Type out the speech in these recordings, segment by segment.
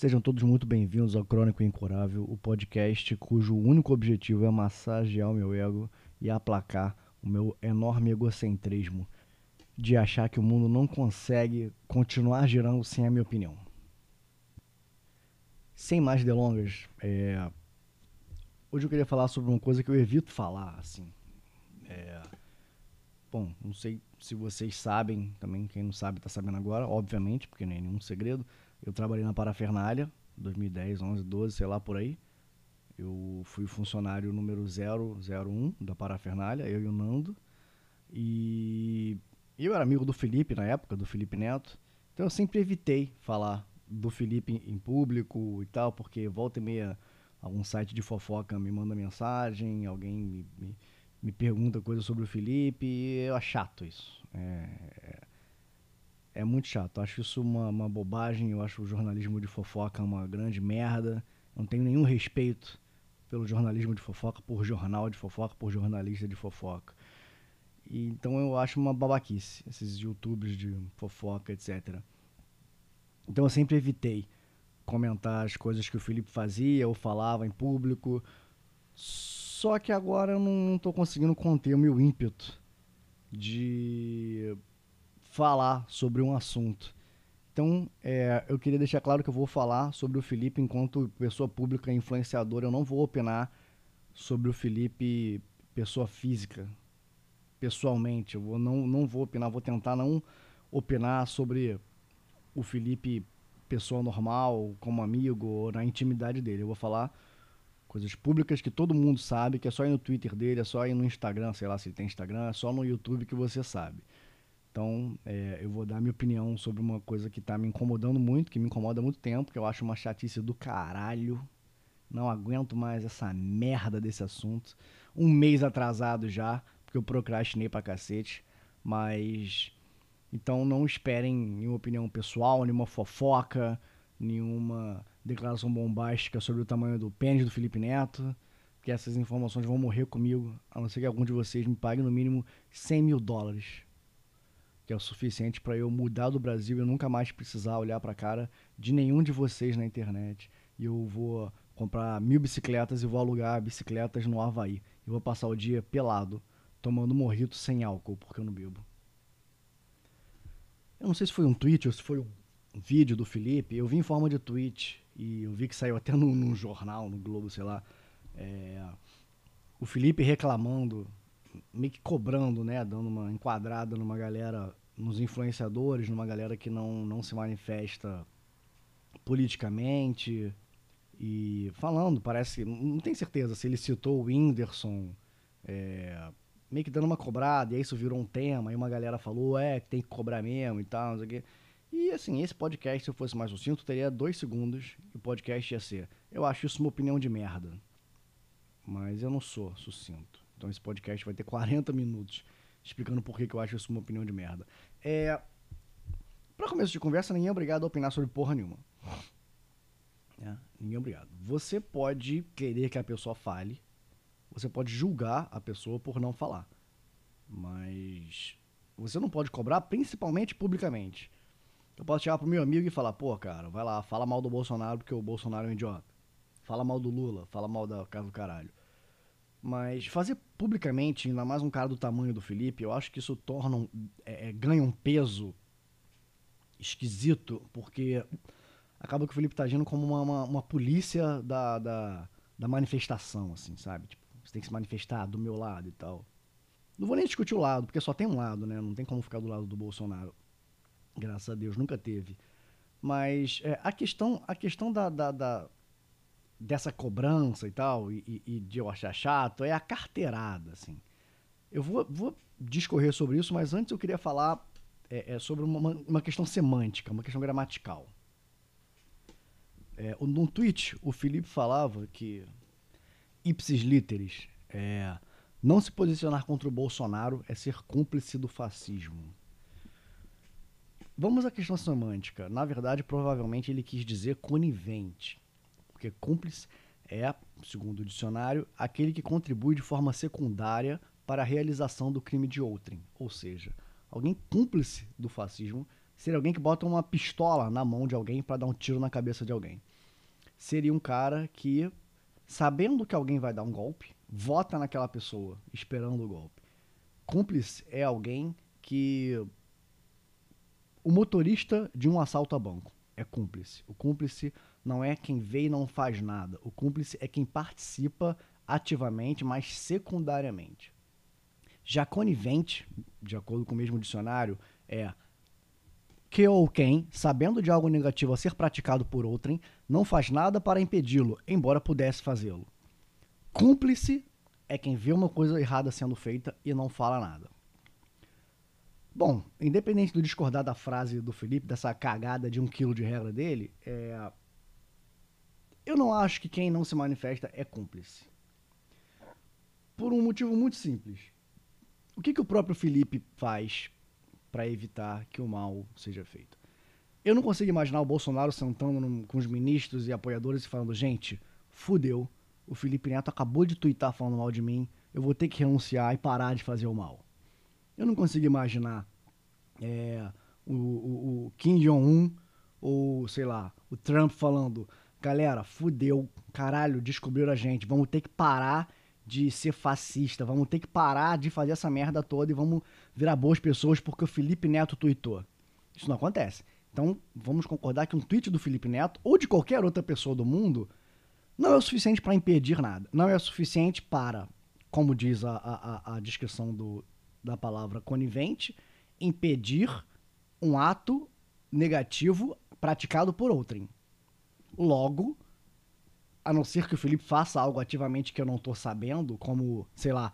Sejam todos muito bem-vindos ao Crônico Incurável, o podcast cujo único objetivo é massagear o meu ego e aplacar o meu enorme egocentrismo de achar que o mundo não consegue continuar girando sem a minha opinião. Sem mais delongas, é... hoje eu queria falar sobre uma coisa que eu evito falar, assim. É... Bom, não sei se vocês sabem, também quem não sabe está sabendo agora, obviamente, porque não é nenhum segredo. Eu trabalhei na Parafernália, 2010, 11, 12, sei lá por aí. Eu fui funcionário número 001 da Parafernália, eu e o Nando. E eu era amigo do Felipe na época, do Felipe Neto. Então eu sempre evitei falar do Felipe em público e tal, porque volta e meia algum site de fofoca me manda mensagem, alguém me, me, me pergunta coisa sobre o Felipe, e eu chato isso. É, é muito chato. Acho isso uma, uma bobagem. Eu acho o jornalismo de fofoca uma grande merda. Não tenho nenhum respeito pelo jornalismo de fofoca, por jornal de fofoca, por jornalista de fofoca. E, então eu acho uma babaquice esses youtubers de fofoca, etc. Então eu sempre evitei comentar as coisas que o Felipe fazia ou falava em público. Só que agora eu não estou conseguindo conter o meu ímpeto de falar sobre um assunto. Então, é, eu queria deixar claro que eu vou falar sobre o Felipe enquanto pessoa pública influenciadora. Eu não vou opinar sobre o Felipe pessoa física, pessoalmente. Eu vou, não, não vou opinar, vou tentar não opinar sobre o Felipe pessoa normal, como amigo, ou na intimidade dele. Eu vou falar coisas públicas que todo mundo sabe, que é só ir no Twitter dele, é só ir no Instagram, sei lá se ele tem Instagram, é só no YouTube que você sabe. Então, é, eu vou dar minha opinião sobre uma coisa que está me incomodando muito, que me incomoda há muito tempo, que eu acho uma chatice do caralho. Não aguento mais essa merda desse assunto. Um mês atrasado já, porque eu procrastinei pra cacete. Mas. Então não esperem nenhuma opinião pessoal, nenhuma fofoca, nenhuma declaração bombástica sobre o tamanho do pênis do Felipe Neto. Que essas informações vão morrer comigo, a não ser que algum de vocês me pague no mínimo 100 mil dólares que é o suficiente para eu mudar do Brasil e nunca mais precisar olhar para a cara de nenhum de vocês na internet. E eu vou comprar mil bicicletas e vou alugar bicicletas no Havaí. E vou passar o dia pelado, tomando morrito sem álcool, porque eu não bebo. Eu não sei se foi um tweet ou se foi um vídeo do Felipe. Eu vi em forma de tweet e eu vi que saiu até num, num jornal, no Globo, sei lá. É, o Felipe reclamando, meio que cobrando, né? Dando uma enquadrada numa galera nos influenciadores, numa galera que não, não se manifesta politicamente e falando, parece, não tenho certeza se ele citou o Whindersson, é, meio que dando uma cobrada, e aí isso virou um tema, aí uma galera falou, é, tem que cobrar mesmo e tal, não sei o quê. E assim, esse podcast, se eu fosse mais sucinto, teria dois segundos e o podcast ia ser. Eu acho isso uma opinião de merda. Mas eu não sou sucinto. Então esse podcast vai ter 40 minutos explicando por que, eu acho isso uma opinião de merda. É, para começo de conversa, ninguém é obrigado a opinar sobre porra nenhuma. É, ninguém é obrigado. Você pode querer que a pessoa fale, você pode julgar a pessoa por não falar. Mas você não pode cobrar, principalmente publicamente. Eu posso chegar pro meu amigo e falar, pô, cara, vai lá, fala mal do Bolsonaro porque o Bolsonaro é um idiota. Fala mal do Lula, fala mal da casa do caralho. Mas fazer publicamente, ainda mais um cara do tamanho do Felipe, eu acho que isso torna um, é, é, ganha um peso esquisito, porque acaba que o Felipe tá agindo como uma, uma, uma polícia da, da, da, manifestação, assim, sabe? Tipo, você tem que se manifestar do meu lado e tal. Não vou nem discutir o lado, porque só tem um lado, né? Não tem como ficar do lado do Bolsonaro. Graças a Deus, nunca teve. Mas é, a questão, a questão da, da, da dessa cobrança e tal, e, e, de eu achar chato, é a carteirada, assim. Eu vou, vou discorrer sobre isso, mas antes eu queria falar é, é sobre uma, uma questão semântica, uma questão gramatical. É, num tweet, o Felipe falava que ipsis literis, é, não se posicionar contra o Bolsonaro é ser cúmplice do fascismo. Vamos à questão semântica. Na verdade, provavelmente ele quis dizer conivente. Porque cúmplice é, segundo o dicionário, aquele que contribui de forma secundária para a realização do crime de outrem. Ou seja, alguém cúmplice do fascismo seria alguém que bota uma pistola na mão de alguém para dar um tiro na cabeça de alguém. Seria um cara que, sabendo que alguém vai dar um golpe, vota naquela pessoa, esperando o golpe. Cúmplice é alguém que. O motorista de um assalto a banco é cúmplice. O cúmplice não é quem vê e não faz nada. O cúmplice é quem participa ativamente, mas secundariamente. Já conivente, de acordo com o mesmo dicionário, é que ou quem, sabendo de algo negativo a ser praticado por outrem, não faz nada para impedi-lo, embora pudesse fazê-lo. Cúmplice é quem vê uma coisa errada sendo feita e não fala nada. Bom, independente do discordar da frase do Felipe, dessa cagada de um quilo de regra dele, é... eu não acho que quem não se manifesta é cúmplice. Por um motivo muito simples. O que, que o próprio Felipe faz para evitar que o mal seja feito? Eu não consigo imaginar o Bolsonaro sentando com os ministros e apoiadores e falando: gente, fudeu, o Felipe Neto acabou de twittar falando mal de mim, eu vou ter que renunciar e parar de fazer o mal. Eu não consigo imaginar é, o, o, o Kim Jong-un ou, sei lá, o Trump falando: galera, fudeu, caralho, descobriram a gente, vamos ter que parar de ser fascista, vamos ter que parar de fazer essa merda toda e vamos virar boas pessoas porque o Felipe Neto tweetou. Isso não acontece. Então, vamos concordar que um tweet do Felipe Neto ou de qualquer outra pessoa do mundo não é o suficiente para impedir nada. Não é o suficiente para, como diz a, a, a descrição do, da palavra conivente, impedir um ato negativo praticado por outrem. Logo, a não ser que o Felipe faça algo ativamente que eu não estou sabendo, como, sei lá,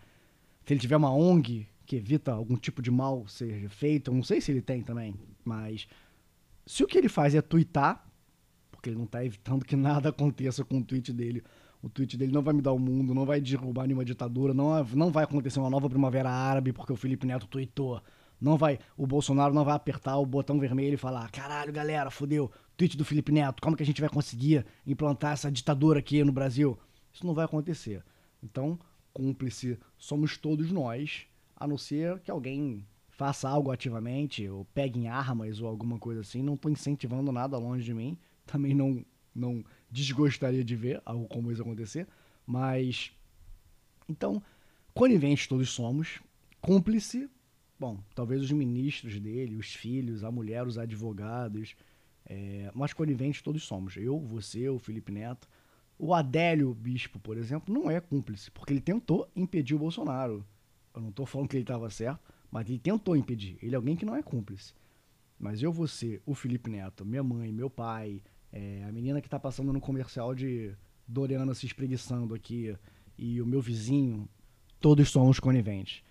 se ele tiver uma ONG que evita algum tipo de mal ser feito, eu não sei se ele tem também, mas se o que ele faz é twittar, porque ele não está evitando que nada aconteça com o tweet dele, o tweet dele não vai mudar o mundo, não vai derrubar nenhuma ditadura, não, não vai acontecer uma nova primavera árabe porque o Felipe Neto tweetou. Não vai, o Bolsonaro não vai apertar o botão vermelho e falar: caralho, galera, fodeu, tweet do Felipe Neto, como que a gente vai conseguir implantar essa ditadura aqui no Brasil? Isso não vai acontecer. Então, cúmplice somos todos nós, a não ser que alguém faça algo ativamente, ou pegue em armas ou alguma coisa assim. Não estou incentivando nada longe de mim. Também não, não desgostaria de ver algo como isso acontecer. Mas. Então, coniventes todos somos. Cúmplice bom, talvez os ministros dele, os filhos, a mulher, os advogados, é, mas coniventes todos somos. Eu, você, o Felipe Neto. O Adélio Bispo, por exemplo, não é cúmplice, porque ele tentou impedir o Bolsonaro. Eu não estou falando que ele estava certo, mas ele tentou impedir. Ele é alguém que não é cúmplice. Mas eu, você, o Felipe Neto, minha mãe, meu pai, é, a menina que está passando no comercial de Doriana se espreguiçando aqui e o meu vizinho, todos somos coniventes.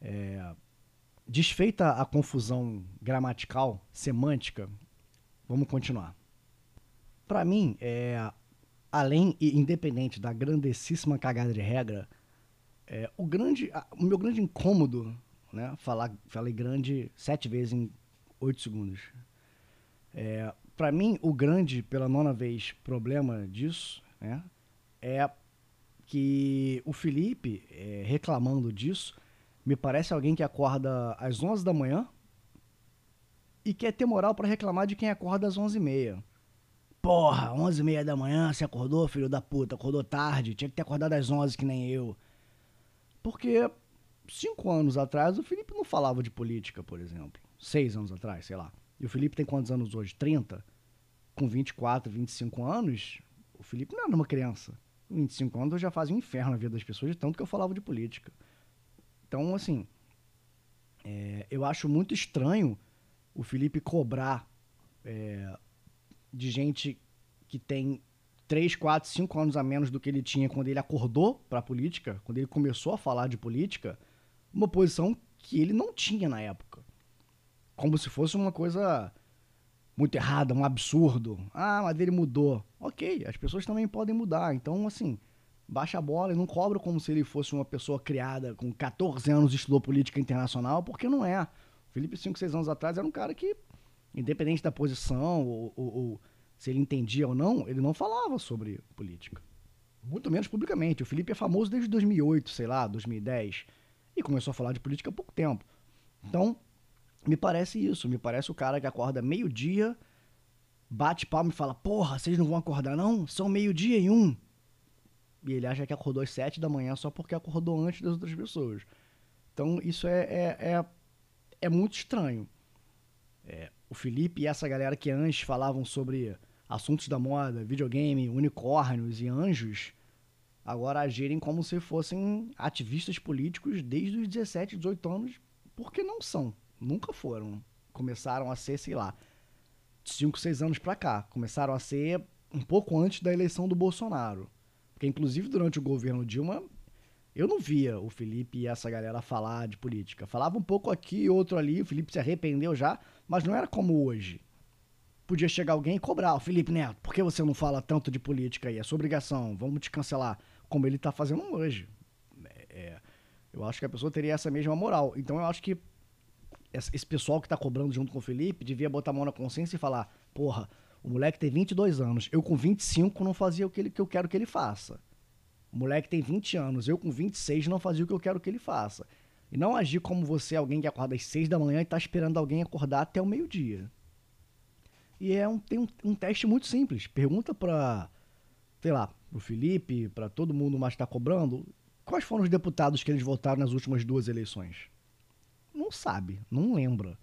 É, Desfeita a confusão gramatical, semântica, vamos continuar. Para mim, é, além e independente da grandessíssima cagada de regra, é, o, grande, o meu grande incômodo, né, falar, falei grande sete vezes em oito segundos. É, para mim, o grande, pela nona vez, problema disso né, é que o Felipe, é, reclamando disso, me parece alguém que acorda às 11 da manhã e quer ter moral para reclamar de quem acorda às 11 e meia. Porra, 11 e meia da manhã, você acordou, filho da puta? Acordou tarde, tinha que ter acordado às 11 que nem eu. Porque cinco anos atrás o Felipe não falava de política, por exemplo. Seis anos atrás, sei lá. E o Felipe tem quantos anos hoje? 30? Com 24, 25 anos, o Felipe não era uma criança. Com 25 anos eu já fazia um inferno na vida das pessoas de tanto que eu falava de política. Então, assim, é, eu acho muito estranho o Felipe cobrar é, de gente que tem 3, 4, 5 anos a menos do que ele tinha quando ele acordou para a política, quando ele começou a falar de política, uma posição que ele não tinha na época. Como se fosse uma coisa muito errada, um absurdo. Ah, mas ele mudou. Ok, as pessoas também podem mudar. Então, assim, baixa a bola e não cobra como se ele fosse uma pessoa criada com 14 anos e estudou política internacional, porque não é. Felipe, 5, 6 anos atrás, era um cara que, independente da posição ou, ou, ou, se ele entendia ou não, ele não falava sobre política. Muito menos publicamente. O Felipe é famoso desde 2008, sei lá, 2010, e começou a falar de política há pouco tempo. Então, Me parece isso, me parece o cara que acorda meio-dia, bate palma e fala: Porra, vocês não vão acordar não? São meio-dia e um. E ele acha que acordou às sete da manhã só porque acordou antes das outras pessoas. Então isso é, é, é, é muito estranho. É, o Felipe e essa galera que antes falavam sobre assuntos da moda, videogame, unicórnios e anjos, agora agirem como se fossem ativistas políticos desde os 17, 18 anos, porque não são, nunca foram. Começaram a ser, sei lá, 5, 6 anos pra cá. Começaram a ser um pouco antes da eleição do Bolsonaro. Porque, inclusive, durante o governo Dilma, eu não via o Felipe e essa galera falar de política. Falava um pouco aqui, outro ali, o Felipe se arrependeu já, mas não era como hoje. Podia chegar alguém e cobrar, o Felipe Neto, por que você não fala tanto de política aí? É sua obrigação, vamos te cancelar como ele está fazendo hoje. É, é, eu acho que a pessoa teria essa mesma moral. Então eu acho que esse pessoal que está cobrando junto com o Felipe devia botar a mão na consciência e falar: porra, o moleque tem 22 anos, eu com 25 não fazia o que, ele, que eu quero que ele faça. O moleque tem 20 anos, eu com 26 não fazia o que eu quero que ele faça. E não agir como você, alguém que acorda às 6 da manhã e está esperando alguém acordar até o meio-dia. E é um, tem um, um teste muito simples. Pergunta para sei lá, pro Felipe, para todo mundo mais que tá cobrando, quais foram os deputados que eles votaram nas últimas duas eleições? Não sabe, não lembra.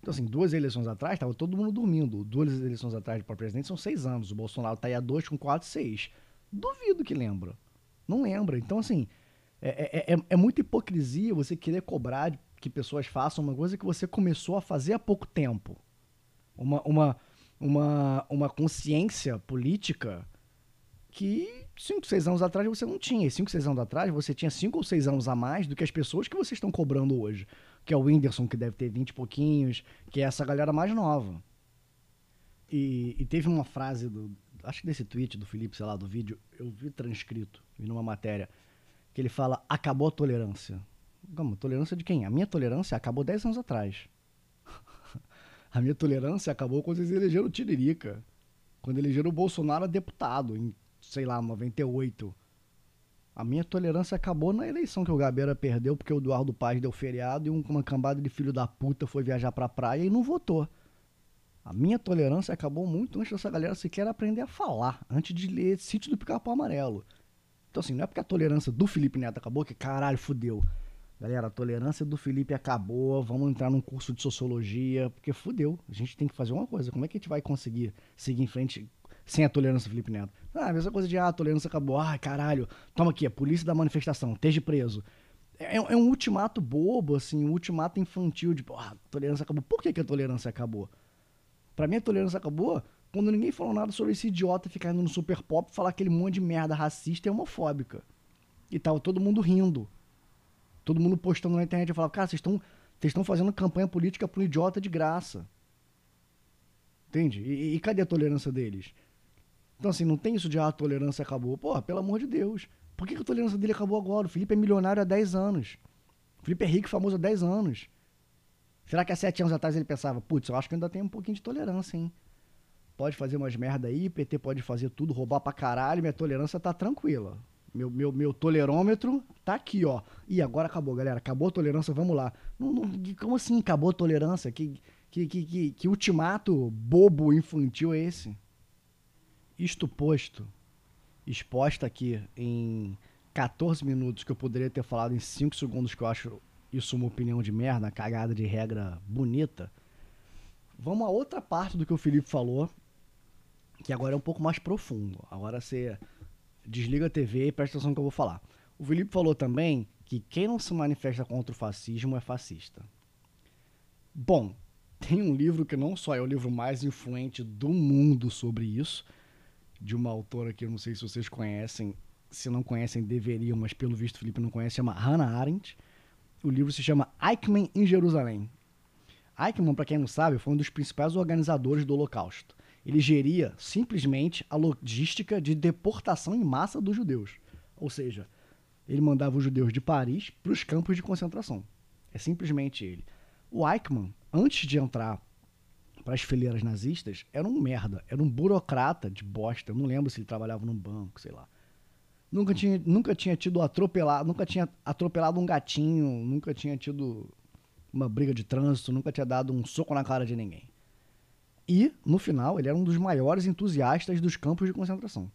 Então, assim, duas eleições atrás, estava todo mundo dormindo. Duas eleições atrás para presidente são seis anos. O Bolsonaro tá aí a dois com quatro, seis. Duvido que lembra. Não lembra. Então, assim, é, é, é, é muita hipocrisia você querer cobrar que pessoas façam uma coisa que você começou a fazer há pouco tempo. Uma, uma, uma, uma consciência política que 5, 6 anos atrás você não tinha. 5, 6 anos atrás você tinha 5 ou 6 anos a mais do que as pessoas que vocês estão cobrando hoje. Que é o Whindersson, que deve ter 20 e pouquinhos, que é essa galera mais nova. E, e, teve uma frase do. Acho que desse tweet do Felipe, sei lá, do vídeo, eu vi transcrito, vi numa matéria, que ele fala: acabou a tolerância. Como? Tolerância de quem? A minha tolerância acabou 10 anos atrás. a minha tolerância acabou quando eles elegeram o Tiririca. Quando elegeram o Bolsonaro a deputado, em sei lá, 98. A minha tolerância acabou na eleição que o Gabeira perdeu porque o Eduardo Paz deu feriado e uma cambada de filho da puta foi viajar pra praia e não votou. A minha tolerância acabou muito antes dessa galera sequer aprender a falar, antes de ler Sítio do Pica-Pau Amarelo. Então, assim, não é porque a tolerância do Felipe Neto acabou que caralho, fudeu. Galera, a tolerância do Felipe acabou, vamos entrar num curso de sociologia, porque fudeu. A gente tem que fazer uma coisa. Como é que a gente vai conseguir seguir em frente sem a tolerância do Felipe Neto. Ah, a mesma coisa de, ah, a tolerância acabou. Ah, caralho, toma aqui, a polícia da manifestação, esteja preso. É, é, um ultimato bobo, assim, um ultimato infantil de, ah, a tolerância acabou. Por que, que a tolerância acabou? Pra mim, a tolerância acabou quando ninguém falou nada sobre esse idiota ficar indo no super pop falar aquele monte de merda racista e homofóbica. E tava todo mundo rindo. Todo mundo postando na internet e falava, cara, vocês estão vocês estão fazendo campanha política pro idiota de graça. Entende? E, e, cadê a tolerância deles? Então, assim, não tem isso de ah, a tolerância acabou. Porra, pelo amor de Deus. Por que, que a tolerância dele acabou agora? O Felipe é milionário há 10 anos. O Felipe é rico e famoso há 10 anos. Será que há 7 anos atrás ele pensava, putz, eu acho que ainda tem um pouquinho de tolerância, hein? Pode fazer umas merda aí, PT pode fazer tudo, roubar pra caralho, minha tolerância tá tranquila. Meu, meu, meu tolerômetro tá aqui, ó. E agora acabou, galera. Acabou a tolerância, vamos lá. Não, não, como assim acabou a tolerância? Que, que, que, que, que ultimato bobo infantil é esse? Isto posto, exposta aqui em 14 minutos, que eu poderia ter falado em 5 segundos, que eu acho isso uma opinião de merda, cagada de regra bonita. Vamos a outra parte do que o Felipe falou, que agora é um pouco mais profundo. Agora você desliga a TV e presta atenção no que eu vou falar. O Felipe falou também que quem não se manifesta contra o fascismo é fascista. Bom, tem um livro que não só é o livro mais influente do mundo sobre isso, de uma autora que eu não sei se vocês conhecem, se não conhecem, deveriam, mas pelo visto o Felipe não conhece, chama Hannah Arendt. O livro se chama Eichmann em Jerusalém. Eichmann, para quem não sabe, foi um dos principais organizadores do Holocausto. Ele geria simplesmente a logística de deportação em massa dos judeus. Ou seja, ele mandava os judeus de Paris para os campos de concentração. É simplesmente ele. O Eichmann, antes de entrar para as fileiras nazistas, era um merda, era um burocrata de bosta. Eu não lembro se ele trabalhava num banco, sei lá. Nunca tinha, nunca tinha tido atropelado, nunca tinha atropelado um gatinho, nunca tinha tido uma briga de trânsito, nunca tinha dado um soco na cara de ninguém. E, no final, ele era um dos maiores entusiastas dos campos de concentração.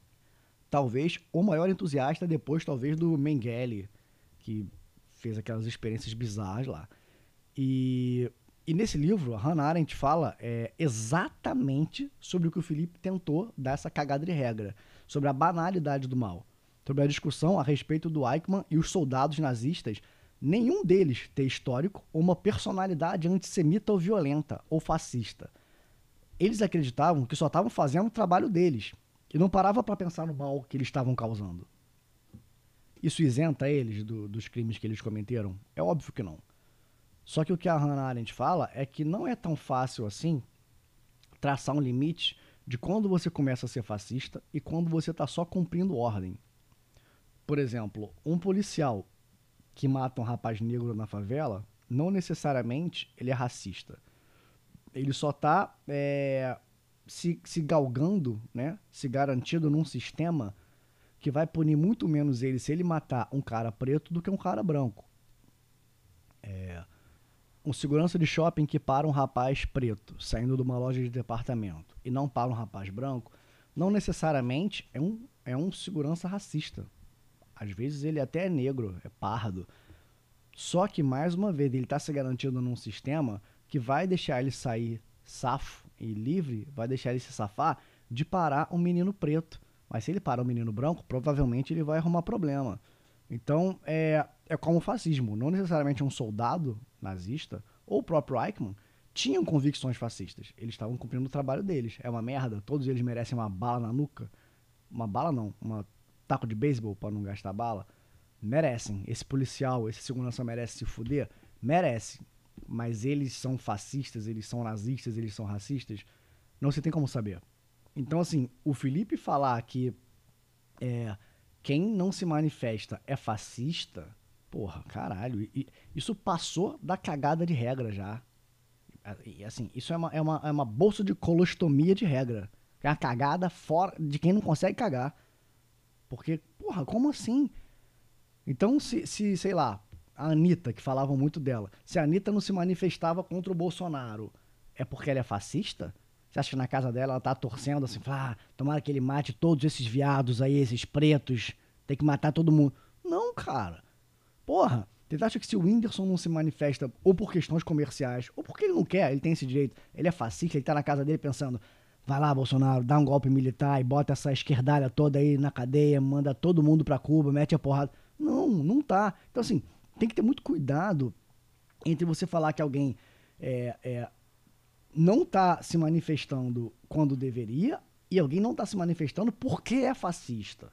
Talvez o maior entusiasta depois, talvez, do Mengele, que fez aquelas experiências bizarras lá. E, e nesse livro, a Hannah Arendt fala é, exatamente sobre o que o Felipe tentou dar essa cagada de regra, sobre a banalidade do mal, sobre a discussão a respeito do Eichmann e os soldados nazistas, nenhum deles ter histórico ou uma personalidade antissemita ou violenta ou fascista. Eles acreditavam que só estavam fazendo o trabalho deles e não parava para pensar no mal que eles estavam causando. Isso isenta eles do, dos crimes que eles cometeram? É óbvio que não. Só que o que a Hannah Arendt fala é que não é tão fácil assim traçar um limite de quando você começa a ser fascista e quando você está só cumprindo ordem. Por exemplo, um policial que mata um rapaz negro na favela, não necessariamente ele é racista. Ele só está é, se, se galgando, né, se garantindo num sistema que vai punir muito menos ele se ele matar um cara preto do que um cara branco. É, um segurança de shopping que para um rapaz preto saindo de uma loja de departamento e não para um rapaz branco, não necessariamente é um, é um segurança racista. Às vezes ele até é negro, é pardo. Só que, mais uma vez, ele está se garantindo num sistema que vai deixar ele sair safo e livre, vai deixar ele se safar de parar um menino preto. Mas se ele parar um menino branco, provavelmente ele vai arrumar problema. Então, é, é como o fascismo. Não necessariamente um soldado nazista ou o próprio Eichmann tinham convicções fascistas. Eles estavam cumprindo o trabalho deles. É uma merda. Todos eles merecem uma bala na nuca. Uma bala não, um taco de beisebol para não gastar bala. Merecem. Esse policial, esse segurança merece se fuder? Merece. Mas eles são fascistas, eles são nazistas, eles são racistas? Não se tem como saber. Então, assim, o Felipe falar que é, quem não se manifesta é fascista, porra, caralho, e, isso passou da cagada de regra já. E, assim, isso é uma, é, uma, é uma bolsa de colostomia de regra. É uma cagada fora de quem não consegue cagar. Porque, porra, como assim? Então, se, se sei lá, a Anitta, que falavam muito dela, se a Anitta não se manifestava contra o Bolsonaro, é porque ela é fascista? Você acha que na casa dela ela tá torcendo assim, ah, tomara que ele mate todos esses viados aí, esses pretos, tem que matar todo mundo. Não, cara. Porra, você acha que se o Whindersson não se manifesta ou por questões comerciais, ou porque ele não quer, ele tem esse direito, ele é fascista, ele tá na casa dele pensando, vai lá, Bolsonaro, dá um golpe militar e bota essa esquerdalha toda aí na cadeia, manda todo mundo pra Cuba, mete a porrada. Não, não tá. Então, assim, tem que ter muito cuidado entre você falar que alguém é, é, não está se manifestando quando deveria e alguém não está se manifestando porque é fascista.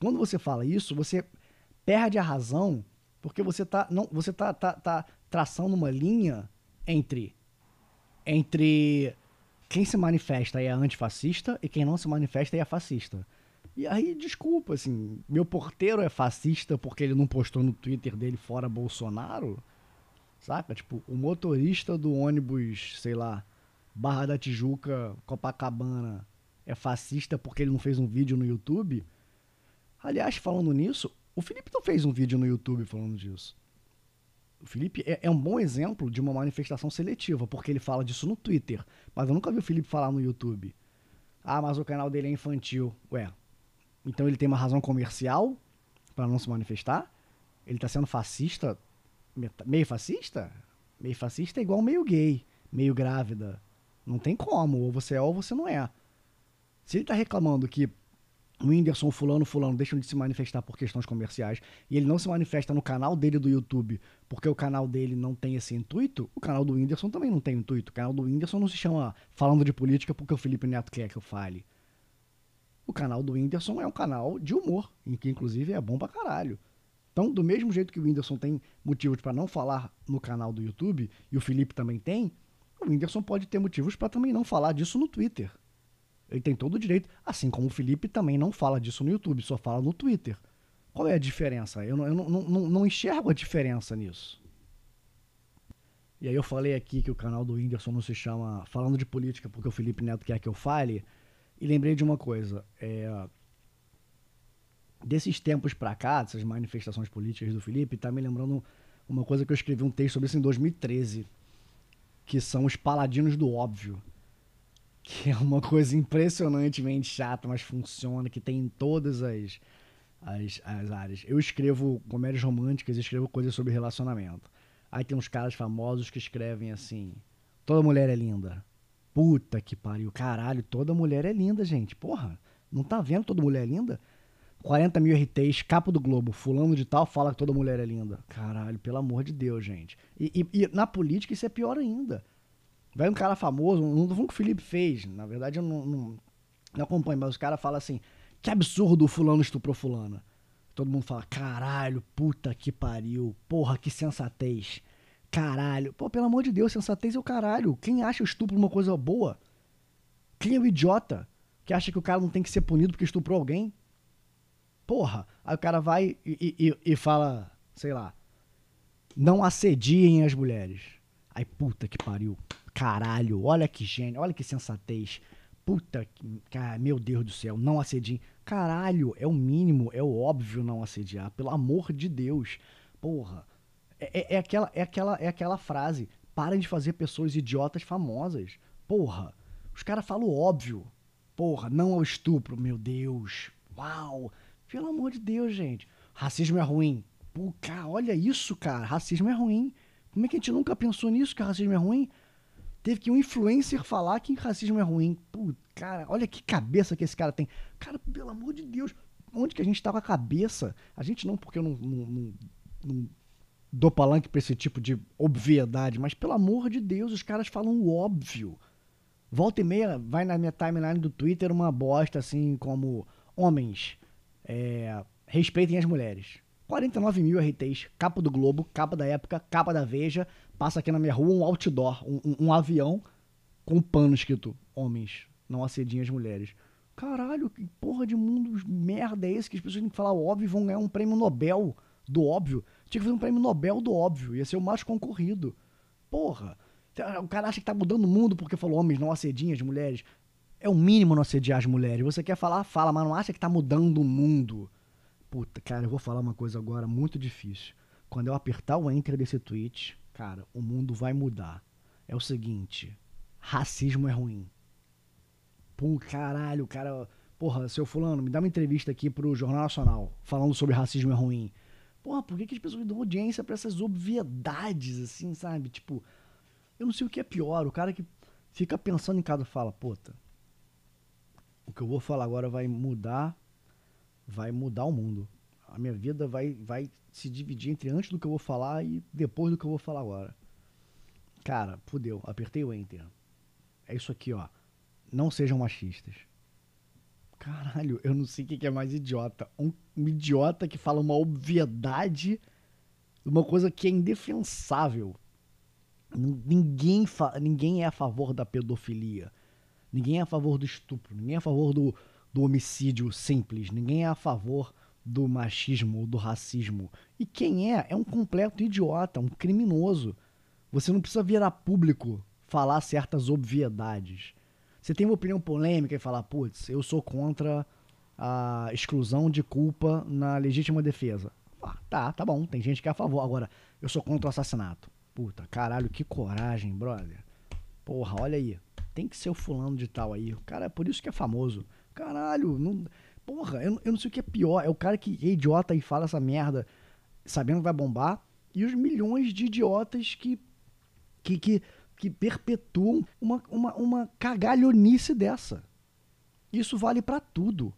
Quando você fala isso, você perde a razão porque você está não, você tá, tá, tá traçando uma linha entre entre quem se manifesta é antifascista e quem não se manifesta é fascista. E aí, desculpa, assim, meu porteiro é fascista porque ele não postou no Twitter dele fora Bolsonaro? Saca? Tipo, o motorista do ônibus, sei lá, Barra da Tijuca, Copacabana, é fascista porque ele não fez um vídeo no YouTube? Aliás, falando nisso, o Felipe não fez um vídeo no YouTube falando disso. O Felipe é, é, um bom exemplo de uma manifestação seletiva, porque ele fala disso no Twitter. Mas eu nunca vi o Felipe falar no YouTube. Ah, mas o canal dele é infantil. Ué, então ele tem uma razão comercial para não se manifestar? Ele tá sendo fascista meio fascista? Meio fascista é igual meio gay, meio grávida. Não tem como, ou você é ou você não é. Se ele tá reclamando que o Whindersson, fulano, fulano deixam de se manifestar por questões comerciais e ele não se manifesta no canal dele do YouTube porque o canal dele não tem esse intuito, o canal do Whindersson também não tem intuito. O canal do Whindersson não se chama Falando de Política porque o Felipe Neto quer que eu fale. O canal do Whindersson é um canal de humor, em que inclusive é bom pra caralho. Então, do mesmo jeito que o Whindersson tem motivos para não falar no canal do YouTube, e o Felipe também tem, o Whindersson pode ter motivos para também não falar disso no Twitter. Ele tem todo o direito, assim como o Felipe também não fala disso no YouTube, só fala no Twitter. Qual é a diferença? Eu não, eu não, não, não enxergo a diferença nisso. E aí eu falei aqui que o canal do Whindersson não se chama Falando de Política porque o Felipe Neto quer que eu fale, e lembrei de uma coisa. É, desses tempos pra cá, dessas manifestações políticas do Felipe, tá me lembrando uma coisa que eu escrevi um texto sobre isso em 2013, que são os paladinos do óbvio. Que é uma coisa impressionantemente chata, mas funciona, que tem em todas as, as, as áreas. Eu escrevo comédias românticas, escrevo coisas sobre relacionamento. Aí tem uns caras famosos que escrevem assim: toda mulher é linda. Puta que pariu, caralho, toda mulher é linda, gente. Porra, não tá vendo toda mulher é linda? 40 mil RTs, capa do Globo, fulano de tal fala que toda mulher é linda. Caralho, pelo amor de Deus, gente. E, e, e na política isso é pior ainda. Vai um cara famoso, não tô que o Felipe fez, na verdade eu não, não, não acompanho, mas os caras falam assim, que absurdo o fulano estuprou fulana. Todo mundo fala, caralho, puta que pariu, porra, que sensatez. Caralho, pô, pelo amor de Deus, sensatez é o caralho. Quem acha o estupro uma coisa boa? Quem é o idiota que acha que o cara não tem que ser punido porque estuprou alguém? Porra, aí o cara vai e, e, e fala, sei lá, não assediem as mulheres. Aí, puta que pariu. Caralho, olha que gênio, olha que sensatez. Puta. Cara, meu Deus do céu, não assediem. Caralho, é o mínimo, é o óbvio não assediar. Pelo amor de Deus. Porra. É, é, é aquela, é, aquela, é aquela frase. Parem de fazer pessoas idiotas famosas. Porra. Os caras falam óbvio. Porra, não ao estupro. Meu Deus. Uau. Pelo amor de Deus, gente. Racismo é ruim. Pô, cara, olha isso, cara. Racismo é ruim. Como é que a gente nunca pensou nisso, que racismo é ruim? Teve que um influencer falar que racismo é ruim. Pô, cara, olha que cabeça que esse cara tem. Cara, pelo amor de Deus, onde que a gente tá com a cabeça? A gente não, porque eu não, não, não, não dou palanque pra esse tipo de obviedade, mas pelo amor de Deus, os caras falam o óbvio. Volta e meia, vai na minha timeline do Twitter uma bosta assim como homens é, respeitem as mulheres. 49 mil RTs, capa do Globo, capa da época, capa da Veja. Passa aqui na minha rua um outdoor, um, um, avião com um pano escrito: Homens, não assediem as mulheres. Caralho, que porra de mundo merda é esse que as pessoas têm que falar óbvio e vão ganhar um prêmio Nobel do óbvio? Tinha que fazer um prêmio Nobel do óbvio, ia ser o mais concorrido. Porra, o cara acha que tá mudando o mundo porque falou homens não assediem as mulheres. É o mínimo não assediar as mulheres. Você quer falar, fala, mas não acha que tá mudando o mundo. Puta, cara, eu vou falar uma coisa agora muito difícil. Quando eu apertar o enter desse tweet, cara, o mundo vai mudar. É o seguinte: racismo é ruim. Pô, caralho, cara. Porra, seu fulano, me dá uma entrevista aqui pro Jornal Nacional falando sobre racismo é ruim. Porra, por que, que as pessoas dão audiência para essas obviedades, assim, sabe? Tipo, eu não sei o que é pior. O cara que fica pensando em cada fala, puta, o que eu vou falar agora vai mudar, vai mudar o mundo. A minha vida vai, vai se dividir entre antes do que eu vou falar e depois do que eu vou falar agora. Cara, fudeu, apertei o enter. É isso aqui, ó. Não sejam machistas. Caralho, eu não sei o que é mais idiota. Um, um idiota que fala uma obviedade, uma coisa que é indefensável. Ninguém, ninguém é a favor da pedofilia. Ninguém é a favor do estupro, ninguém é a favor do, do homicídio simples, ninguém é a favor do machismo, do racismo. E quem é, é um completo idiota, um criminoso. Você não precisa virar público falar certas obviedades. Você tem uma opinião polêmica e falar, putz, eu sou contra a exclusão de culpa na legítima defesa. Ah, tá, tá bom, tem gente que é a favor. Agora, eu sou contra o assassinato. Puta, caralho, que coragem, brother. Porra, olha aí tem que ser o fulano de tal aí. O cara, é por isso que é famoso. Caralho, não. Porra, eu, eu não sei o que é pior. É o cara que é idiota e fala essa merda sabendo que vai bombar. E os milhões de idiotas que. que, que, que perpetuam uma, uma, uma cagalhonice dessa. Isso vale para tudo.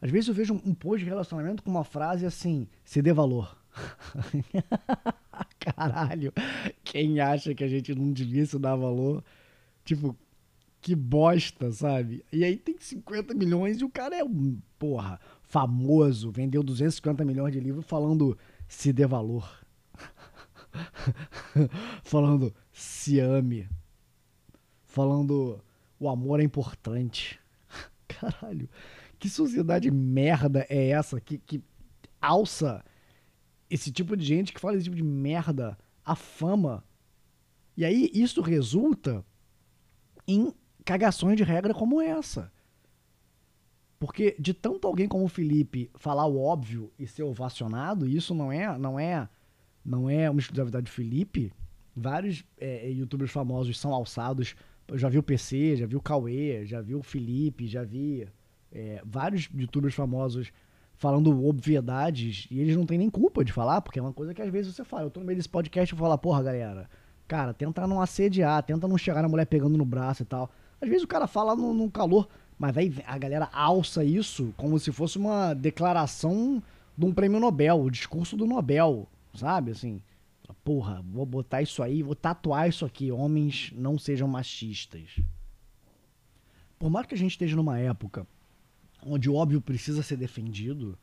Às vezes eu vejo um, um post de relacionamento com uma frase assim: se dê valor. Caralho, quem acha que a gente não devia se dar valor Tipo, que bosta, sabe? E aí tem 50 milhões e o cara é um, porra, famoso, vendeu 250 milhões de livros falando se dê valor. falando se ame. Falando o amor é importante. Caralho, que sociedade merda é essa que, que alça esse tipo de gente que fala esse tipo de merda a fama? E aí isso resulta em cagações de regra como essa. Porque de tanto alguém como o Felipe falar o óbvio e ser ovacionado, isso não é, não é não é uma exclusividade do Felipe. Vários é, youtubers famosos são alçados. Eu já vi o PC, já vi o Cauê, já vi o Felipe, já vi é, vários youtubers famosos falando obviedades e eles não têm nem culpa de falar, porque é uma coisa que às vezes você fala. Eu tô no meio desse podcast e vou falar, porra, galera, cara, tenta não assediar, tenta não chegar na mulher pegando no braço e tal. Às vezes o cara fala no, no calor, mas aí a galera alça isso como se fosse uma declaração de um prêmio Nobel, o discurso do Nobel, sabe? Assim, porra, vou botar isso aí, vou tatuar isso aqui. Homens não sejam machistas. Por mais que a gente esteja numa época onde o óbvio precisa ser defendido,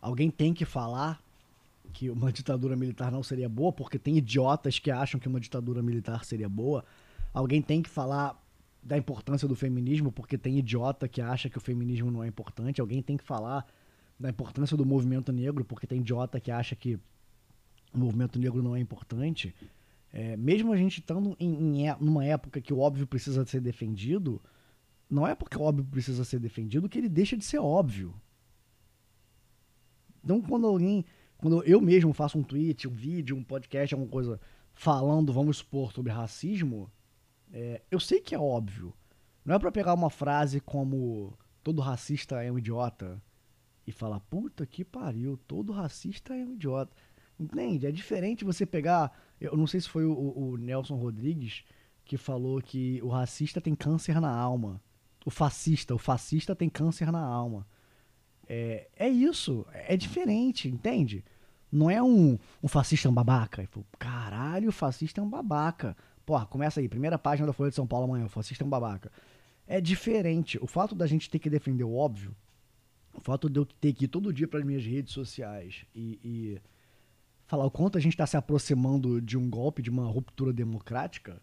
alguém tem que falar que uma ditadura militar não seria boa, porque tem idiotas que acham que uma ditadura militar seria boa. Alguém tem que falar da importância do feminismo, porque tem idiota que acha que o feminismo não é importante. Alguém tem que falar da importância do movimento negro, porque tem idiota que acha que o movimento negro não é importante. É, mesmo a gente estando em, em, numa época que o óbvio precisa ser defendido, não é porque o óbvio precisa ser defendido que ele deixa de ser óbvio. Então, quando alguém, quando eu mesmo faço um tweet, um vídeo, um podcast, alguma coisa falando, vamos supor, sobre racismo, é, eu sei que é óbvio. Não é para pegar uma frase como todo racista é um idiota e falar, puta que pariu, todo racista é um idiota. Entende? É diferente você pegar. Eu não sei se foi o, o Nelson Rodrigues que falou que o racista tem câncer na alma. O fascista, o fascista tem câncer na alma. É, é isso, é diferente, entende? Não é um, um fascista é um babaca. Caralho, o fascista é um babaca. Porra, começa aí, primeira página da Folha de São Paulo amanhã, é um babaca. É diferente. O fato da gente ter que defender o óbvio, o fato de eu ter que ir todo dia para as minhas redes sociais e, e, falar o quanto a gente está se aproximando de um golpe, de uma ruptura democrática,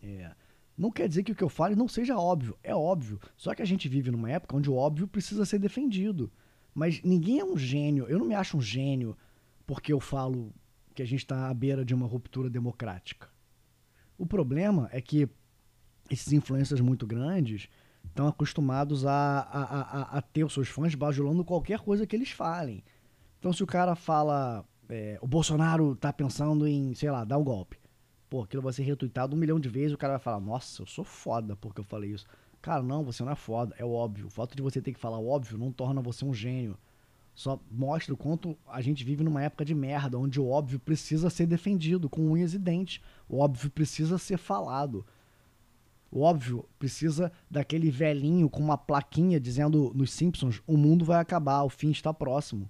é, não quer dizer que o que eu fale não seja óbvio. É óbvio. Só que a gente vive numa época onde o óbvio precisa ser defendido. Mas ninguém é um gênio. Eu não me acho um gênio porque eu falo que a gente está à beira de uma ruptura democrática. O problema é que esses influencers muito grandes estão acostumados a, a, a, a, ter os seus fãs bajulando qualquer coisa que eles falem. Então, se o cara fala, é, o Bolsonaro tá pensando em, sei lá, dar um golpe. Pô, aquilo vai ser retuitado um milhão de vezes, o cara vai falar, nossa, eu sou foda porque eu falei isso. Cara, não, você não é foda, é óbvio. O fato de você ter que falar óbvio não torna você um gênio. Só mostra o quanto a gente vive numa época de merda, onde o óbvio precisa ser defendido com unhas e dentes. O óbvio precisa ser falado. O óbvio precisa daquele velhinho com uma plaquinha dizendo nos Simpsons: o mundo vai acabar, o fim está próximo.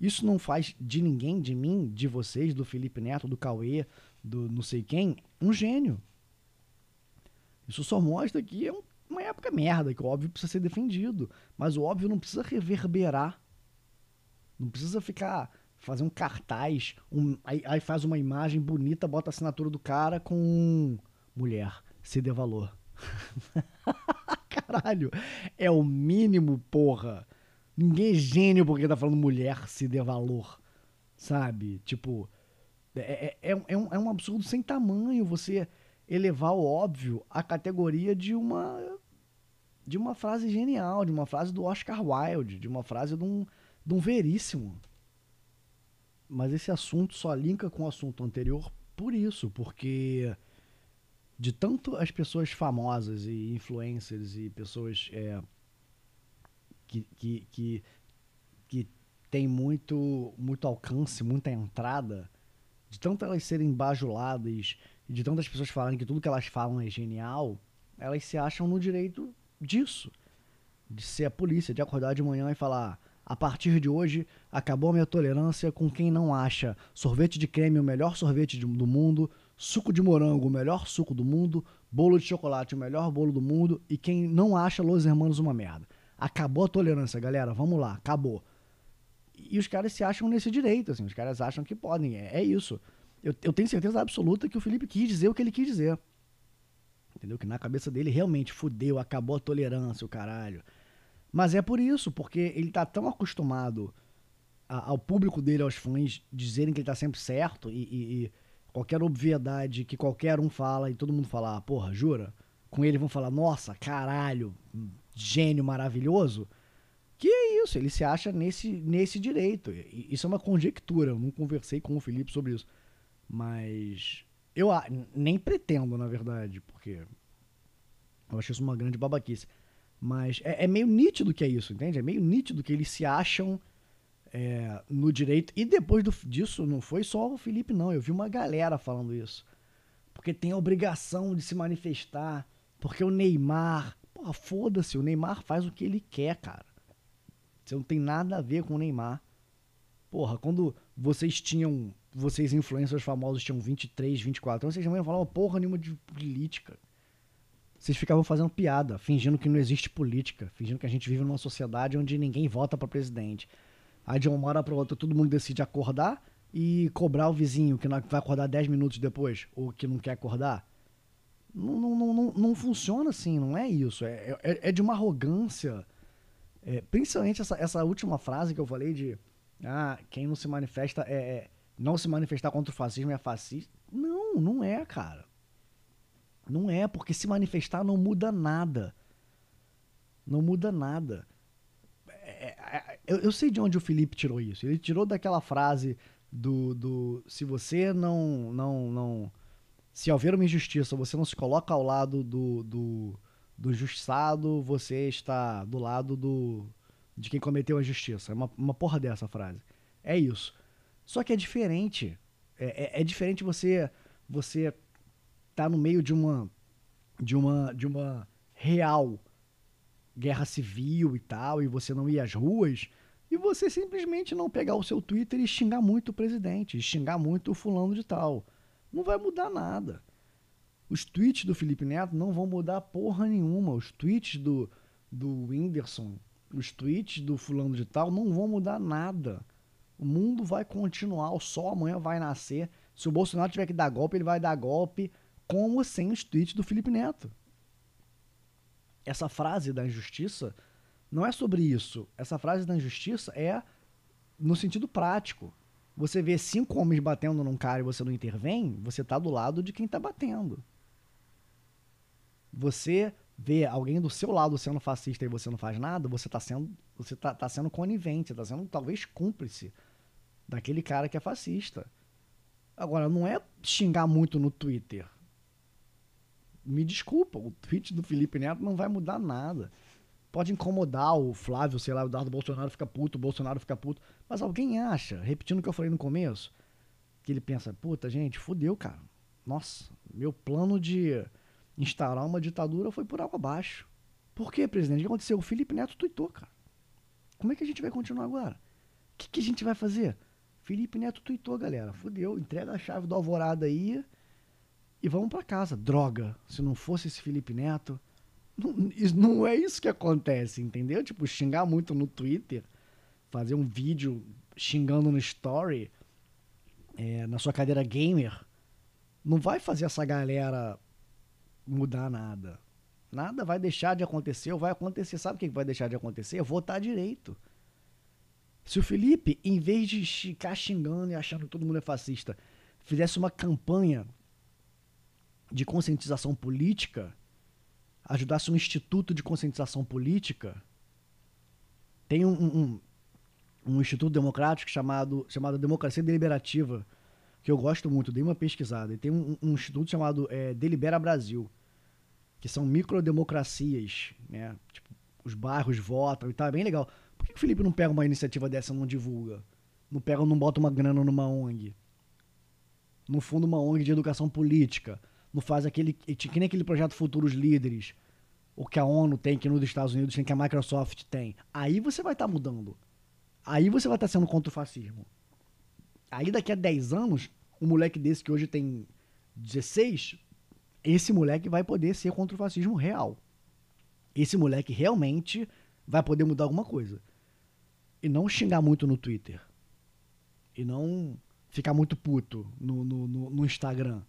Isso não faz de ninguém, de mim, de vocês, do Felipe Neto, do Cauê, do não sei quem, um gênio. Isso só mostra que é uma época merda, que o óbvio precisa ser defendido. Mas o óbvio não precisa reverberar não precisa ficar fazer um cartaz, um, aí, aí, faz uma imagem bonita, bota a assinatura do cara com mulher, se dê valor. Caralho, é o mínimo, porra. Ninguém é gênio porque tá falando mulher, se dê valor. Sabe? Tipo, é, é, é, um, é um absurdo sem tamanho você elevar o óbvio à categoria de uma de uma frase genial, de uma frase do Oscar Wilde, de uma frase de um, de um veríssimo. Mas esse assunto só linka com o assunto anterior por isso, porque de tanto as pessoas famosas e influencers e pessoas é, que, que, que, que têm muito, muito alcance, muita entrada, de tanto elas serem bajuladas de tantas pessoas falarem que tudo que elas falam é genial, elas se acham no direito disso. De ser a polícia, de acordar de manhã e falar: a partir de hoje, acabou a minha tolerância com quem não acha sorvete de creme o melhor sorvete do mundo, suco de morango o melhor suco do mundo, bolo de chocolate o melhor bolo do mundo e quem não acha Los Hermanos uma merda. Acabou a tolerância, galera. Vamos lá, acabou. E os caras se acham nesse direito, assim. Os caras acham que podem. É, é isso. Eu, eu tenho certeza absoluta que o Felipe quis dizer o que ele quis dizer. Entendeu? Que na cabeça dele realmente fudeu, acabou a tolerância, o caralho. Mas é por isso, porque ele tá tão acostumado a, ao público dele, aos fãs, dizerem que ele tá sempre certo e, e, e, qualquer obviedade que qualquer um fala e todo mundo fala, ah, porra, jura? Com ele vão falar, nossa, caralho, gênio maravilhoso. Que é isso, ele se acha nesse, nesse direito. Isso é uma conjectura, eu não conversei com o Felipe sobre isso. Mas eu nem pretendo, na verdade, porque eu acho isso uma grande babaquice. Mas é, é meio nítido que é isso, entende? É meio nítido que eles se acham é, no direito. E depois do, disso, não foi só o Felipe, não. Eu vi uma galera falando isso. Porque tem a obrigação de se manifestar. Porque o Neymar. Porra, foda-se, o Neymar faz o que ele quer, cara. Você não tem nada a ver com o Neymar. Porra, quando vocês tinham. Vocês, influencers famosos, tinham 23, 24 anos, vocês não iam falar uma porra nenhuma de política. Vocês ficavam fazendo piada, fingindo que não existe política, fingindo que a gente vive numa sociedade onde ninguém vota para presidente. Aí de uma hora para outra todo mundo decide acordar e cobrar o vizinho que vai acordar 10 minutos depois, ou que não quer acordar. Não, não, não, não, funciona assim, não é isso. É, é, é de uma arrogância. É, principalmente essa, essa última frase que eu falei de ah, quem não se manifesta é, é. Não se manifestar contra o fascismo é fascista. Não, não é, cara. Não é, porque se manifestar não muda nada. Não muda nada. É, é, eu, eu, sei de onde o Felipe tirou isso. Ele tirou daquela frase do, do se você não, não, não se houver uma injustiça, você não se coloca ao lado do, do, do justiçado, você está do lado do de quem cometeu a justiça. É uma, uma porra dessa frase. É isso. Só que é diferente. É, é, é diferente você você tá no meio de uma de uma de uma real guerra civil e tal e você não ir às ruas e você simplesmente não pegar o seu Twitter e xingar muito o presidente, xingar muito o fulano de tal não vai mudar nada. Os tweets do Felipe Neto não vão mudar porra nenhuma. Os tweets do, do Whindersson, os tweets do fulano de tal não vão mudar nada. O mundo vai continuar, o sol amanhã vai nascer. Se o Bolsonaro tiver que dar golpe, ele vai dar golpe, como sem os tweets do Felipe Neto. Essa frase da injustiça não é sobre isso. Essa frase da injustiça é no sentido prático você vê cinco homens batendo num cara e você não intervém, você tá do lado de quem tá batendo. Você vê alguém do seu lado sendo fascista e você não faz nada, você tá sendo, você tá, tá sendo conivente, tá sendo talvez cúmplice daquele cara que é fascista. Agora, não é xingar muito no Twitter. Me desculpa, o tweet do Felipe Neto não vai mudar nada pode incomodar o Flávio, sei lá, o Eduardo Bolsonaro fica puto, o Bolsonaro fica puto. Mas alguém acha, repetindo o que eu falei no começo, que ele pensa, puta, gente, fudeu, cara. Nossa, meu plano de instaurar uma ditadura foi por água abaixo. Por quê, presidente? O que aconteceu? O Felipe Neto tuitou, cara. Como é que a gente vai continuar agora? O que, que a gente vai fazer? Felipe Neto tuitou, galera. Fudeu. Entrega a chave do Alvorada aí e vamos para casa. Droga. Se não fosse esse Felipe Neto, não, não é isso que acontece, entendeu? Tipo, xingar muito no Twitter, fazer um vídeo xingando no story, é, na sua cadeira gamer, não vai fazer essa galera mudar nada. Nada vai deixar de acontecer, ou vai acontecer. Sabe o que vai deixar de acontecer? Votar direito. Se o Felipe, em vez de ficar xingando e achando que todo mundo é fascista, fizesse uma campanha de conscientização política, ajudasse um instituto de conscientização política. Tem um, um, um instituto democrático chamado, chamado Democracia Deliberativa, que eu gosto muito, dei uma pesquisada. E tem um, um instituto chamado é, Delibera Brasil, que são microdemocracias, né? Tipo, os bairros votam e tal, é bem legal. Por que o Felipe não pega uma iniciativa dessa e não divulga? Não pega, não bota uma grana numa ONG? No fundo, uma ONG de educação política não faz aquele. Que nem aquele projeto Futuros Líderes, o que a ONU tem, que nos Estados Unidos tem, que a Microsoft tem. Aí você vai estar tá mudando. Aí você vai estar tá sendo contra o fascismo. Aí daqui a 10 anos, um moleque desse que hoje tem 16, esse moleque vai poder ser contra o fascismo real. Esse moleque realmente vai poder mudar alguma coisa. E não xingar muito no Twitter. E não ficar muito puto no, no, no, no Instagram.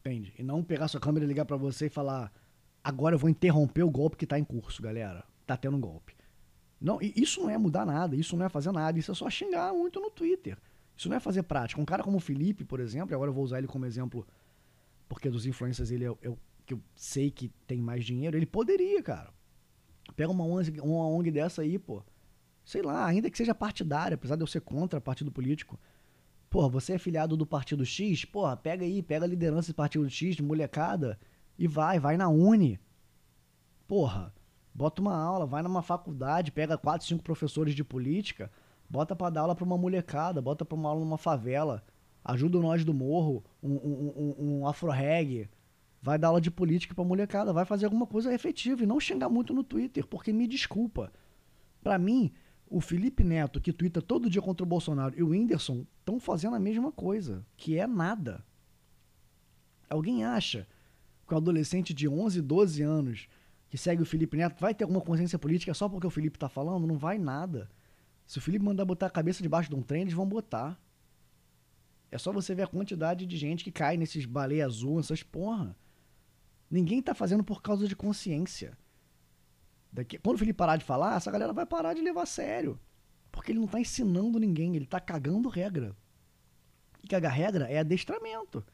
Entende? E não pegar sua câmera e ligar para você e falar: agora eu vou interromper o golpe que tá em curso, galera. Tá tendo um golpe. Não, isso não é mudar nada, isso não é fazer nada, isso é só xingar muito no Twitter. Isso não é fazer prática. Um cara como o Felipe, por exemplo, e agora eu vou usar ele como exemplo, porque dos influencers ele é, é o que eu sei que tem mais dinheiro, ele poderia, cara, Pega uma ONG, uma ONG dessa aí, pô. Sei lá, ainda que seja partidária, apesar de eu ser contra partido político. Porra, você é filiado do partido X? Porra, pega aí, pega a liderança do partido X, de molecada, e vai, vai na Uni. Porra, bota uma aula, vai numa faculdade, pega quatro, cinco professores de política, bota pra dar aula pra uma molecada, bota pra uma aula numa favela, ajuda nós do morro, um, um, um, um afro-reg, vai dar aula de política pra molecada, vai fazer alguma coisa efetiva e não xingar muito no Twitter, porque me desculpa. Para mim, o Felipe Neto, que twitta todo dia contra o Bolsonaro, e o Whindersson estão fazendo a mesma coisa, que é nada. Alguém acha que um adolescente de 11, 12 anos que segue o Felipe Neto vai ter alguma consciência política só porque o Felipe tá falando? Não vai nada. Se o Felipe mandar botar a cabeça debaixo de um trem, eles vão botar. É só você ver a quantidade de gente que cai nesses baleia azul, essas porra. Ninguém tá fazendo por causa de consciência. Daqui, quando o Felipe parar de falar, essa galera vai parar de levar a sério. Porque ele não tá ensinando ninguém, ele tá cagando regra. E cagar regra é adestramento.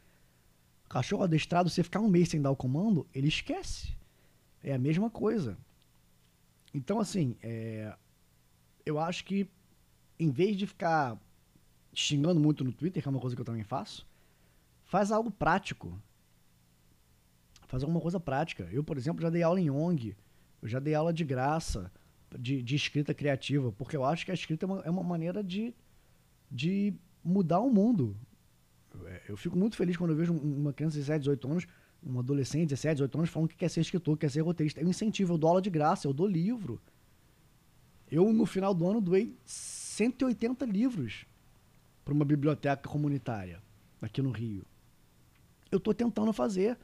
Cachorro adestrado, você ficar um mês sem dar o comando, ele esquece. É a mesma coisa. Então, assim, é, eu acho que em vez de ficar xingando muito no Twitter, que é uma coisa que eu também faço, faz algo prático fazer alguma coisa prática. Eu, por exemplo, já dei aula em ONG, eu já dei aula de graça de, de escrita criativa, porque eu acho que a escrita é uma, é uma maneira de, de mudar o mundo. É, eu fico muito feliz quando eu vejo uma criança de 17, 18 anos, um adolescente de 17, 18 anos, falando que quer ser escritor, quer ser roteirista. Eu incentivo, eu dou aula de graça, eu dou livro. Eu, no final do ano, doei 180 livros para uma biblioteca comunitária aqui no Rio. Eu estou tentando fazer.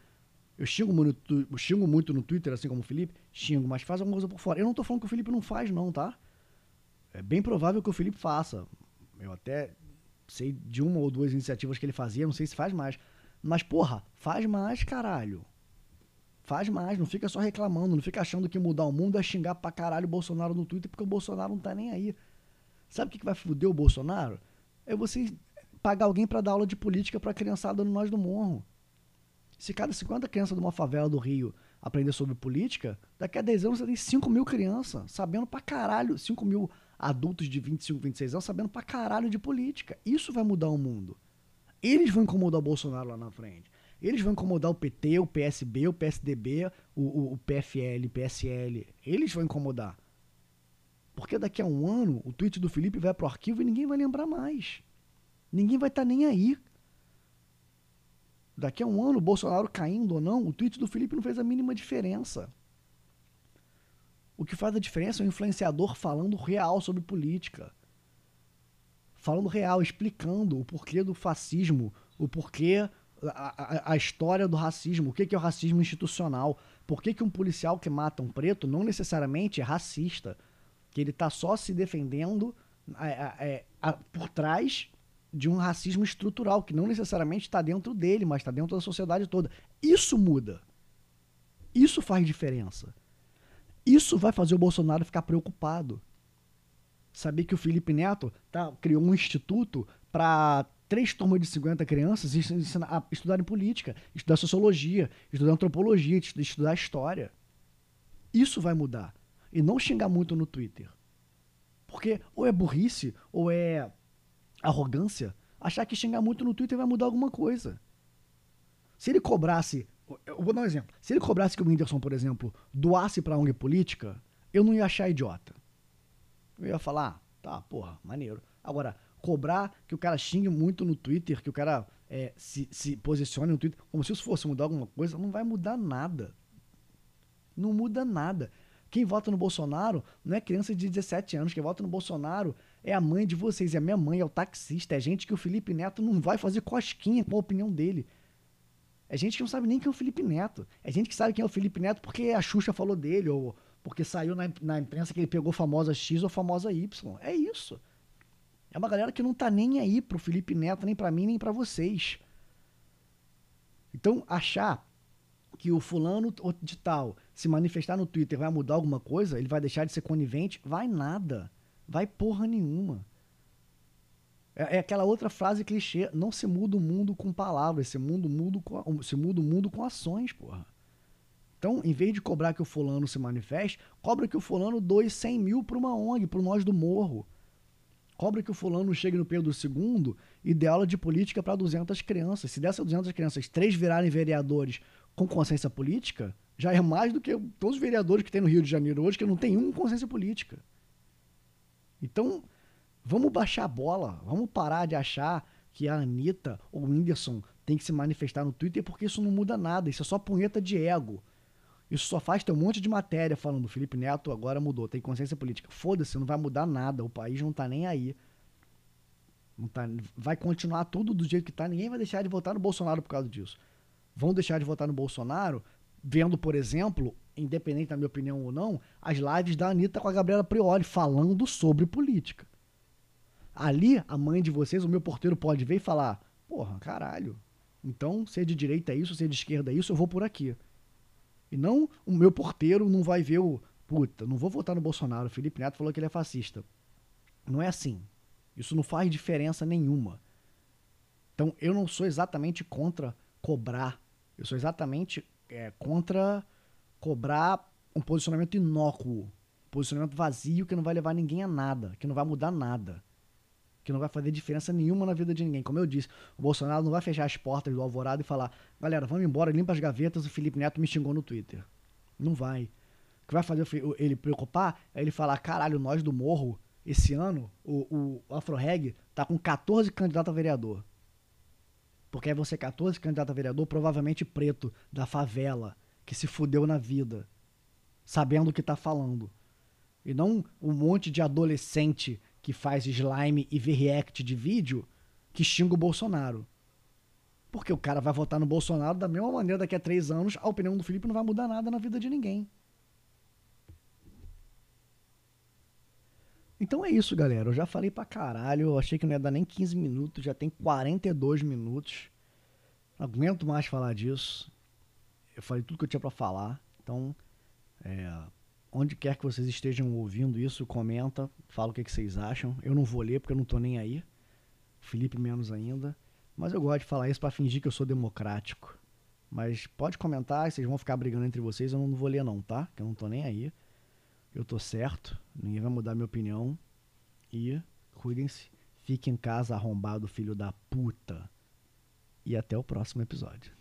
Eu xingo muito, eu xingo muito no Twitter, assim como o Felipe, xingo, mas faz alguma coisa por fora. Eu não tô falando que o Felipe não faz, não, tá? É bem provável que o Felipe faça. Eu até sei de uma ou duas iniciativas que ele fazia, não sei se faz mais. Mas, porra, faz mais, caralho. Faz mais, não fica só reclamando, não fica achando que mudar o mundo é xingar pra caralho o Bolsonaro no Twitter, porque o Bolsonaro não tá nem aí. Sabe o que, vai foder o Bolsonaro? É você pagar alguém para dar aula de política pra criançada no Nós do Morro. Se cada 50 crianças de uma favela do Rio aprender sobre política, daqui a 10 anos você tem 5 mil crianças sabendo pra caralho, 5 mil adultos de 25, 26 anos sabendo pra caralho de política. Isso vai mudar o mundo. Eles vão incomodar o Bolsonaro lá na frente. Eles vão incomodar o PT, o PSB, o PSDB, o, o, o PFL, o PSL. Eles vão incomodar. Porque daqui a um ano o tweet do Felipe vai pro arquivo e ninguém vai lembrar mais. Ninguém vai estar tá nem aí Daqui a um ano, o Bolsonaro caindo ou não, o tweet do Felipe não fez a mínima diferença. O que faz a diferença é o influenciador falando real sobre política. Falando real, explicando o porquê do fascismo, o porquê, a, a, a história do racismo, o que, que é o racismo institucional, por que, que um policial que mata um preto não necessariamente é racista, que ele está só se defendendo é, é, por trás de um racismo estrutural, que não necessariamente está dentro dele, mas está dentro da sociedade toda. Isso muda. Isso faz diferença. Isso vai fazer o Bolsonaro ficar preocupado. Saber que o Felipe Neto tá, criou um instituto para três turmas de 50 crianças estudarem política, estudar sociologia, estudar antropologia, estudar história. Isso vai mudar. E não xingar muito no Twitter. Porque ou é burrice, ou é arrogância achar que xingar muito no Twitter vai mudar alguma coisa. Se ele cobrasse. Eu vou dar um exemplo. Se ele cobrasse que o Whindersson, por exemplo, doasse pra ONG política, eu não ia achar idiota. Eu ia falar, ah, tá, porra, maneiro. Agora, cobrar que o cara xingue muito no Twitter, que o cara é, se, se posicione no Twitter, como se isso fosse mudar alguma coisa, não vai mudar nada. Não muda nada. Quem vota no Bolsonaro não é criança de 17 anos. Quem vota no Bolsonaro é a mãe de vocês, é a minha mãe, é o taxista, é gente que o Felipe Neto não vai fazer cosquinha com a opinião dele. É gente que não sabe nem quem é o Felipe Neto. É gente que sabe quem é o Felipe Neto porque a Xuxa falou dele, ou porque saiu na, na imprensa que ele pegou famosa X ou famosa Y. É isso. É uma galera que não tá nem aí pro Felipe Neto, nem para mim, nem para vocês. Então, achar que o fulano de tal se manifestar no Twitter vai mudar alguma coisa, ele vai deixar de ser conivente, vai nada. Vai porra nenhuma. É, é, aquela outra frase clichê, não se muda o mundo com palavras, se muda o mundo com, se muda o mundo com ações, porra. Então, em vez de cobrar que o fulano se manifeste, cobra que o fulano doe 100 mil para uma ONG, para nós do morro. Cobra que o fulano chegue no Pedro II e dê aula de política para 200 crianças. Se dessas 200 crianças, três virarem vereadores com consciência política, já é mais do que todos os vereadores que tem no Rio de Janeiro hoje, que não tem um consciência política. Então, vamos baixar a bola, vamos parar de achar que a Anitta ou o Whindersson tem que se manifestar no Twitter porque isso não muda nada, isso é só punheta de ego. Isso só faz ter um monte de matéria falando Felipe Neto agora mudou, tem consciência política. Foda-se, não vai mudar nada, o país não tá nem aí. Não tá, vai continuar tudo do jeito que tá, ninguém vai deixar de votar no Bolsonaro por causa disso. Vão deixar de votar no Bolsonaro vendo, por exemplo, independente da minha opinião ou não, as lives da Anitta com a Gabriela Prioli falando sobre política. Ali, a mãe de vocês, o meu porteiro pode ver e falar: porra, caralho. Então, se é de direita é isso, se é de esquerda é isso, eu vou por aqui. E não o meu porteiro não vai ver o. Puta, não vou votar no Bolsonaro. O Felipe Neto falou que ele é fascista. Não é assim. Isso não faz diferença nenhuma. Então, eu não sou exatamente contra cobrar. Eu sou exatamente é, contra cobrar um posicionamento inócuo. Posicionamento vazio que não vai levar ninguém a nada, que não vai mudar nada que não vai fazer diferença nenhuma na vida de ninguém. Como eu disse, o Bolsonaro não vai fechar as portas do Alvorada e falar: galera, vamos embora, limpa as gavetas, o Felipe Neto me xingou no Twitter. Não vai. O que vai fazer ele preocupar é ele falar: caralho, nós do Morro, esse ano, o, o AfroReg tá com 14 candidatos a vereador. Porque aí você 14 candidatos a vereador, provavelmente preto, da favela, que se fudeu na vida, sabendo o que tá falando. E não um monte de adolescente que faz slime e vê react de vídeo que xinga o Bolsonaro. Porque o cara vai votar no Bolsonaro da mesma maneira daqui a três anos, a opinião do Felipe não vai mudar nada na vida de ninguém. Então é isso, galera. Eu já falei pra caralho. Eu achei que não ia dar nem 15 minutos. Já tem 42 minutos. Não aguento mais falar disso. Eu falei tudo que eu tinha para falar. Então, é, Onde quer que vocês estejam ouvindo isso, comenta, fala o que, que vocês acham. Eu não vou ler porque eu não tô nem aí. Felipe menos ainda. Mas eu gosto de falar isso para fingir que eu sou democrático. Mas pode comentar, vocês vão ficar brigando entre vocês, eu não vou ler não, tá? Que eu não tô nem aí. Eu tô certo, ninguém vai mudar minha opinião. E cuidem-se, fique em casa arrombado, filho da puta. E até o próximo episódio.